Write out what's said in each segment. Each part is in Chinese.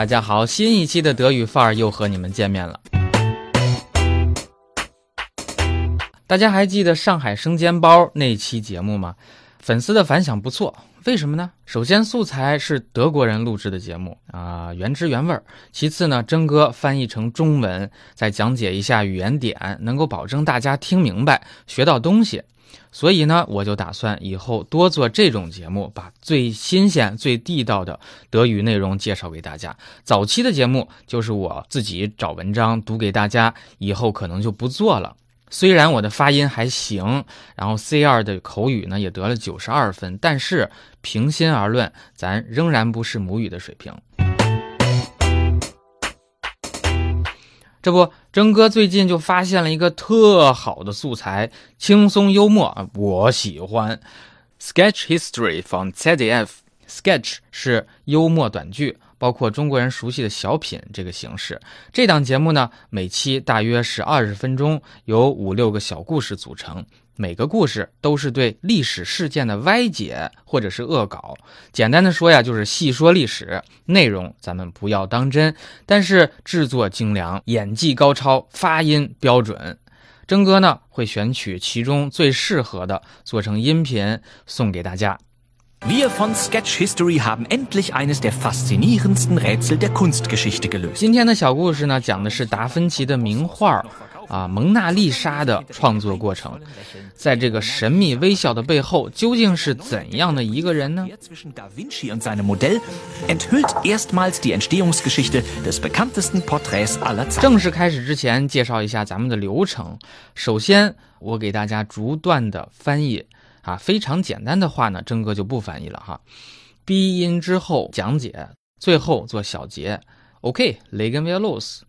大家好，新一期的德语范儿又和你们见面了。大家还记得上海生煎包那期节目吗？粉丝的反响不错，为什么呢？首先，素材是德国人录制的节目啊，原汁原味儿。其次呢，真哥翻译成中文，再讲解一下语言点，能够保证大家听明白、学到东西。所以呢，我就打算以后多做这种节目，把最新鲜、最地道的德语内容介绍给大家。早期的节目就是我自己找文章读给大家，以后可能就不做了。虽然我的发音还行，然后 C 二的口语呢也得了九十二分，但是平心而论，咱仍然不是母语的水平。这不，征哥最近就发现了一个特好的素材，轻松幽默啊，我喜欢。Sketch History from ZDF，Sketch 是幽默短剧。包括中国人熟悉的小品这个形式，这档节目呢，每期大约是二十分钟，由五六个小故事组成，每个故事都是对历史事件的歪解或者是恶搞。简单的说呀，就是细说历史，内容咱们不要当真，但是制作精良，演技高超，发音标准。征哥呢会选取其中最适合的，做成音频送给大家。Wir von Sketch History haben endlich eines der faszinierendsten Rätsel der Kunstgeschichte gelöst。今天的小故事呢，讲的是达芬奇的名画啊《蒙娜丽莎》的创作过程。在这个神秘微笑的背后，究竟是怎样的一个人呢？Zwischen Da Vinci und seinem Modell enthüllt erstmals die Entstehungsgeschichte des bekanntesten Porträts aller Zeiten。正式开始之前，介绍一下咱们的流程。首先，我给大家逐段的翻译。 啊，非常简单的话呢，真哥就不翻译了哈。鼻音之后讲解，最后做小结。OK，legen wir los。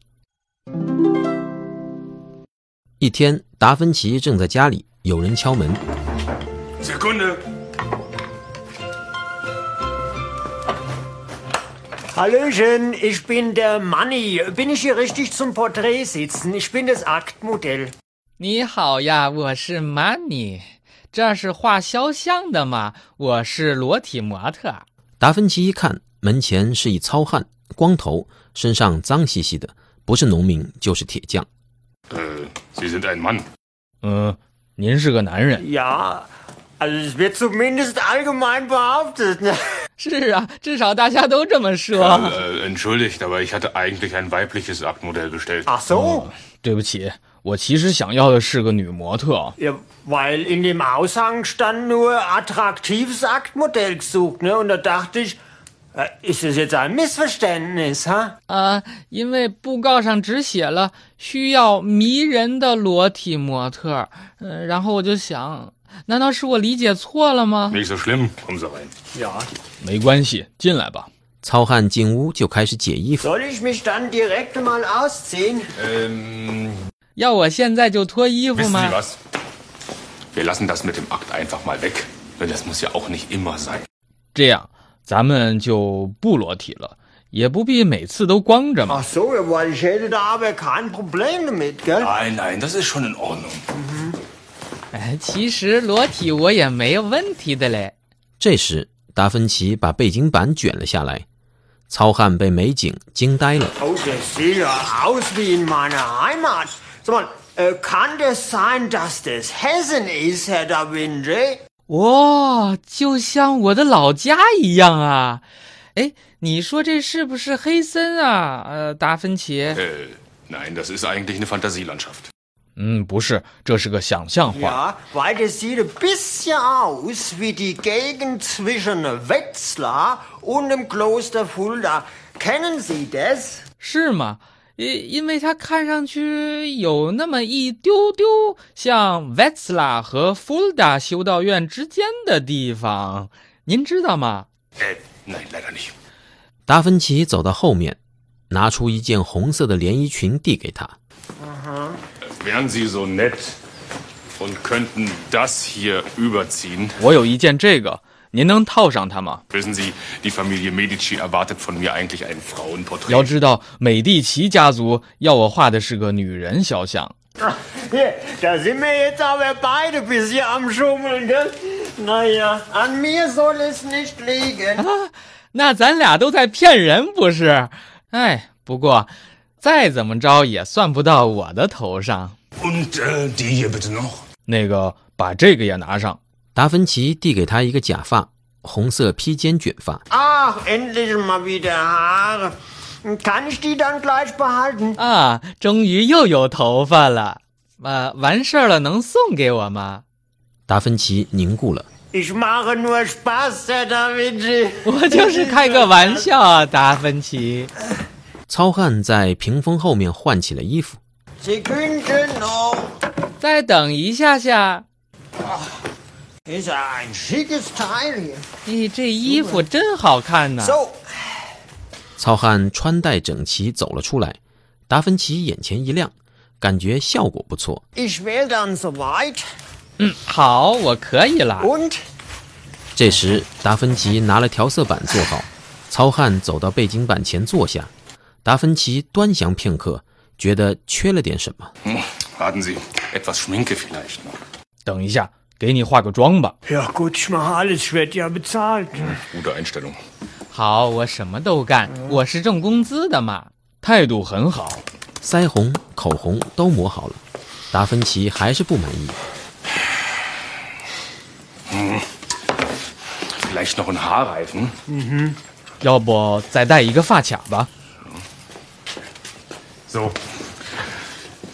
一天，达芬奇正在家里，有人敲门。Sekunde。Hallöchen，ich bin der Manny。Bin ich hier richtig zum Porträt sitzen？Ich bin das Aktmodell。你好呀，我是 Money。这是画肖像的吗？我是裸体模特。达芬奇一看，门前是一糙汉，光头，身上脏兮兮的，不是农民就是铁匠。呃，Sie sind ein Mann。嗯，您是个男人。Ja，also wird zumindest allgemein behauptet。是啊，至少大家都这么说。Entschuldigt，aber ich hatte eigentlich ein weibliches Aktmodell bestellt。Ach so。对不起。我其实想要的是个女模特。Ja, weil in dem Aushang stand nur attraktives Aktmodell gesucht, ne? Und da dachte ich, ist das jetzt ein Missverständnis, ha? 啊，因为布告上只写了需要迷人的裸体模特，嗯，然后我就想，难道是我理解错了吗？Nicht so schlimm, kommen Sie rein. Ja. 没关系，进来吧。糙汉进屋就开始解衣服。Soll ich mich dann direkt mal ausziehen? Ähm. 要我现在就脱衣服吗？Wir lassen das mit dem Akt einfach mal weg. Das muss ja auch nicht immer sein. 这样，咱们就不裸体了，也不必每次都光着嘛。Ach so, weil ich hätte da aber kein Problem damit, gell? Nein, nein, das ist schon in Ordnung. 哎，其实裸体我也没有问题的嘞。这时，达芬奇把背景板卷了下来，糙汉被美景惊呆了。Oh, das sieht ja aus wie in meiner Heimat. Sag mal, äh, kann das sein, dass das Hessen ist, Herr Da Vinci? 哇，就像我的老家一样啊！哎，你说这是不是黑森啊？呃，达芬奇。呃，Nein, das ist eigentlich eine Fantasielandschaft. 嗯，不是，这是个想象画。Ja, weil das sieht ein bisschen aus wie die Gegend zwischen Wetzlar und dem Kloster Fulda. Kennen Sie das? 是吗？ 因为他看上去有那么一丢丢像 Vetsla 和 Fulda 修道院之间的地方，您知道吗？达芬奇走到后面，拿出一件红色的连衣裙递给他。我有一件这个。您能套上它吗？要知道，美第奇家族要我画的是个女人肖像。那咱俩都在骗人不是？哎，不过，再怎么着也算不到我的头上。那个，把这个也拿上。达芬奇递给他一个假发，红色披肩卷发。Ach, endlich mal wieder Haare. Kann ich die dann gleich behalten? 啊，终于又有头发了。啊，完事儿了，能送给我吗？达芬奇凝固了。Ich mache nur Spaß, Da Vinci. 我就是开个玩笑啊，达芬奇。糙汉在屏风后面换起了衣服。Noch. 再等一下下。Ist 咦，这衣服真好看呐！So, 糙汉穿戴整齐走了出来，达芬奇眼前一亮，感觉效果不错。嗯，好，我可以了。Und 这时，达芬奇拿了调色板坐好，糙汉走到背景板前坐下。达芬奇端详片刻，觉得缺了点什么。Hm, warten Sie, etwas Schminke vielleicht noch. 等一下，给你化个妆吧。Ja gut, ich mache alles, ich werde ja bezahlt. Gute Einstellung. 好，我什么都干，我是挣工资的嘛。态度很好。腮红、口红都抹好了，达芬奇还是不满意。Vielleicht noch ein Haarreifen. 要不再戴一个发卡吧？So.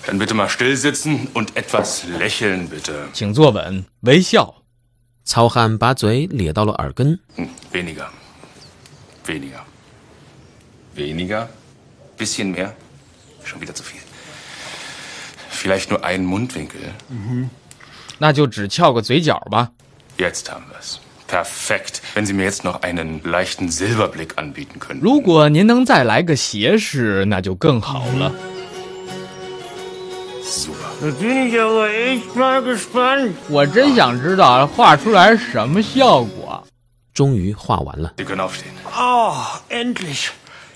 Dann bitte mal still sitzen und etwas lächeln, bitte. 请坐稳，微笑。糙汉把嘴咧到了耳根， Hm, weniger. Weniger. Weniger? Bisschen mehr? Schon wieder zu viel. Vielleicht nur einen Mundwinkel. 那就只翘个嘴角吧。 Jetzt haben wir's. Perfekt. Wenn Sie mir jetzt noch einen leichten Silberblick anbieten könnten. 如果您能再来个斜视，那就更好了。 Super. Da bin ich aber echt mal gespannt. 我真想知道画出来什么效果。终于画完了。Sie können aufstehen. Oh, endlich.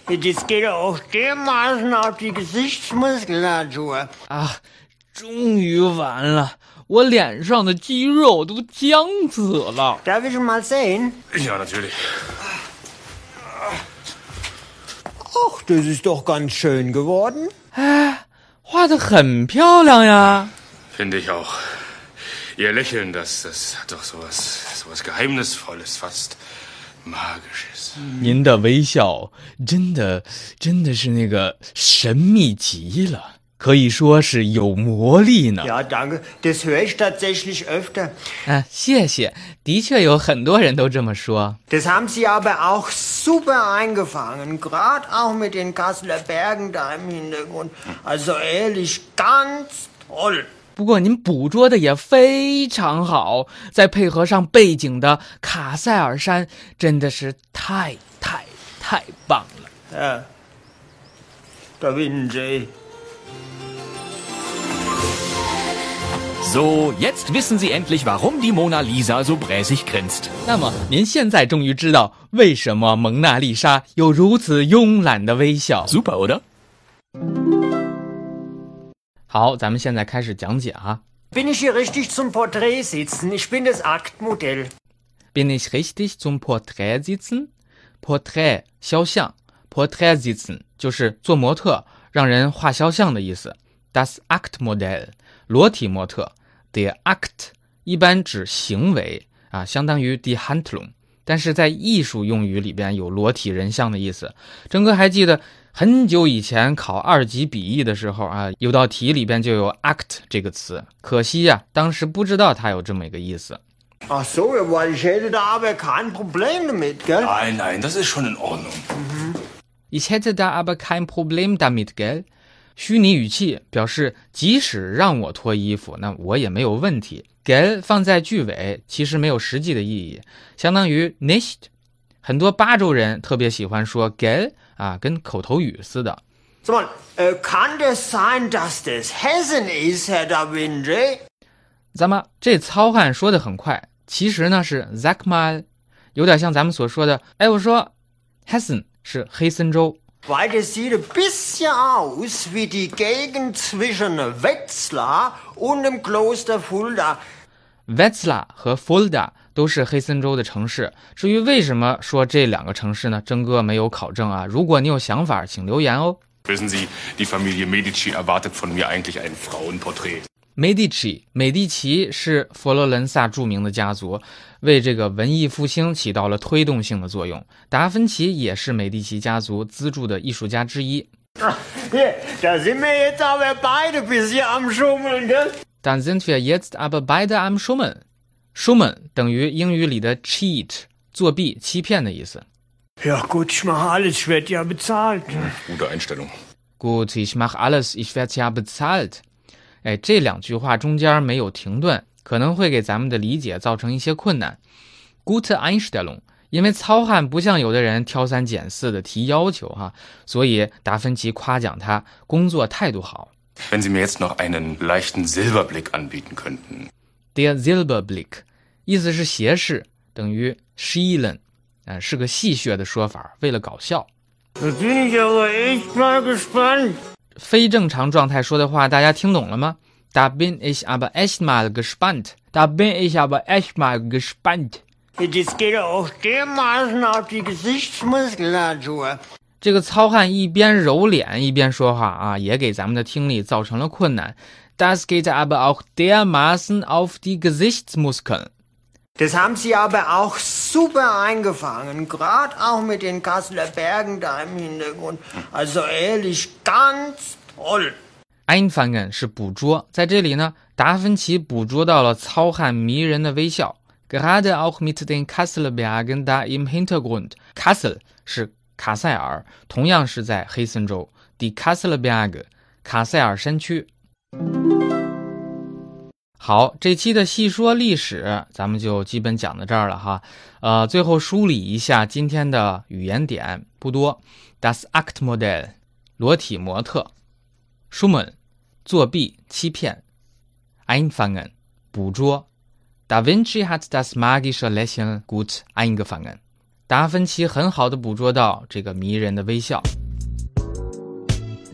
Jetzt geht er auch dermaßen auf die Gesichtsmuskulatur. 啊，终于完了，我脸上的肌肉都僵死了。Darf ich mal sehen? Ja, natürlich. Ach, das ist doch ganz schön geworden. 画的很漂亮呀。Finde ich auch. Ihr Lächeln, das, das hat doch sowas, sowas Geheimnisvolles, fast Magisches. 您的微笑真的真的是那个神秘极了，可以说是有魔力呢。Ja, danke. Das höre ich tatsächlich öfter. 啊，谢谢，的确有很多人都这么说。Das haben Sie aber auch super eingefangen. Gerade auch mit den Kasseler Bergen da im Hintergrund. Also ehrlich, ganz toll. 不过您捕捉的也非常好，再配合上背景的卡塞尔山，真的是太太太棒了。Da Vinci. So, jetzt wissen Sie endlich, warum die Mona Lisa so bräsig grinst. 那么您现在终于知道为什么蒙娜丽莎有如此慵懒的微笑。 Super, oder? 好，咱们现在开始讲解啊。 Bin ich hier richtig zum Porträt sitzen? Ich bin das Aktmodell. Bin ich richtig zum Porträt sitzen? Porträt 肖像，Porträt sitzen 就是做模特， 让人画肖像的意思。Das Aktmodell 裸体模特 The Akt 一般指行为啊，相当于 die Handlung，但是在艺术用语里边有裸体人像的意思。郑哥还记得很久以前考二级笔译的时候啊，有道题里边就有 act 这个词，可惜呀、当时不知道它有这么一个意思。Ach so, weil ich hätte da aber kein Problem damit, gell? Nein, nein, das ist schon in Ordnung. Ich hätte da aber kein Problem damit, gell？虚拟语气表示即使让我脱衣服，那我也没有问题。gell 放在句尾其实没有实际的意义，相当于 nicht。很多巴州人特别喜欢说 gell 啊，跟口头语似的。Äh, kann das sein, dass das Hessen ist, Herr Da Vinci? 咱们这糙汉说的很快，其实呢是 zackmal，有点像咱们所说的，哎，我说 Hessen 是黑森州，Weil das sieht ein bisschen aus wie die Gegend zwischen Wetzlar und dem Kloster Fulda. Wetzlar 和 Fulda 都是黑森州的城市。至于为什么说这两个城市呢？真哥没有考证啊。如果你有想法，请留言哦。Wissen Sie, die Familie Medici erwartet von mir eigentlich ein Frauenporträt. Medici，美第奇是佛罗伦萨著名的家族，为这个文艺复兴起到了推动性的作用。达芬奇也是美第奇家族资助的艺术家之一。Da sind wir jetzt aber beide bisschen am Schummeln, gell? Dann sind wir jetzt aber beide am Schummeln。Schummeln 等于英语里的 cheat，作弊、欺骗的意思。Ja gut, ich mache alles, ich werde ja bezahlt. Gute Einstellung. Gut, ich mache alles, ich werde ja bezahlt。哎，这两句话中间没有停顿，可能会给咱们的理解造成一些困难。Gute Einstellung，因为糙汉不像有的人挑三拣四的提要求哈，所以达芬奇夸奖他工作态度好。Wenn Sie mir jetzt noch einen leichten Silberblick anbieten könnten. Der Silberblick，意思是斜视，等于 schielen，啊、是个戏谑的说法，为了搞笑。Da bin ich aber echt mal gespannt. 非正常状态说的话，大家听懂了吗？Da bin ich aber echt mal gespannt. Da bin ich aber echt mal gespannt. Das geht auch dermaßen auf die Gesichtsmuskulatur. 这个糙汉一边揉脸一边说话啊，也给咱们的听力造成了困难。Das geht aber auch dermaßen auf die Gesichtsmuskeln。Das haben Sie aber auch super eingefangen, gerade auch mit den Kasseler Bergen da im Hintergrund. Also ehrlich, ganz toll. Einfangen 是捕捉，在这里呢，达芬奇捕捉到了糙汉迷人的微笑。Gerade auch mit den Kasseler Bergen da im Hintergrund。Kassel 是卡塞尔，同样是在黑森州。Die Kasseler Berge，卡塞尔山区。 好，这期的细说历史，咱们就基本讲到这儿了哈。呃，最后梳理一下今天的语言点，不多。Das Aktmodell，裸体模特。Schumann，作弊、欺骗。Einfangen，捕捉。Da Vinci hat das magische Lächeln gut eingefangen。达芬奇很好的捕捉到这个迷人的微笑。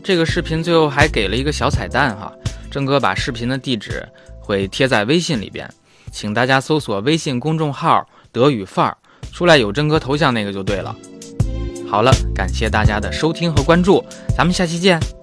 这个视频最后还给了一个小彩蛋哈，郑哥把视频的地址会贴在微信里边，请大家搜索微信公众号“德语范儿”，出来有真哥头像那个就对了。好了，感谢大家的收听和关注，咱们下期见。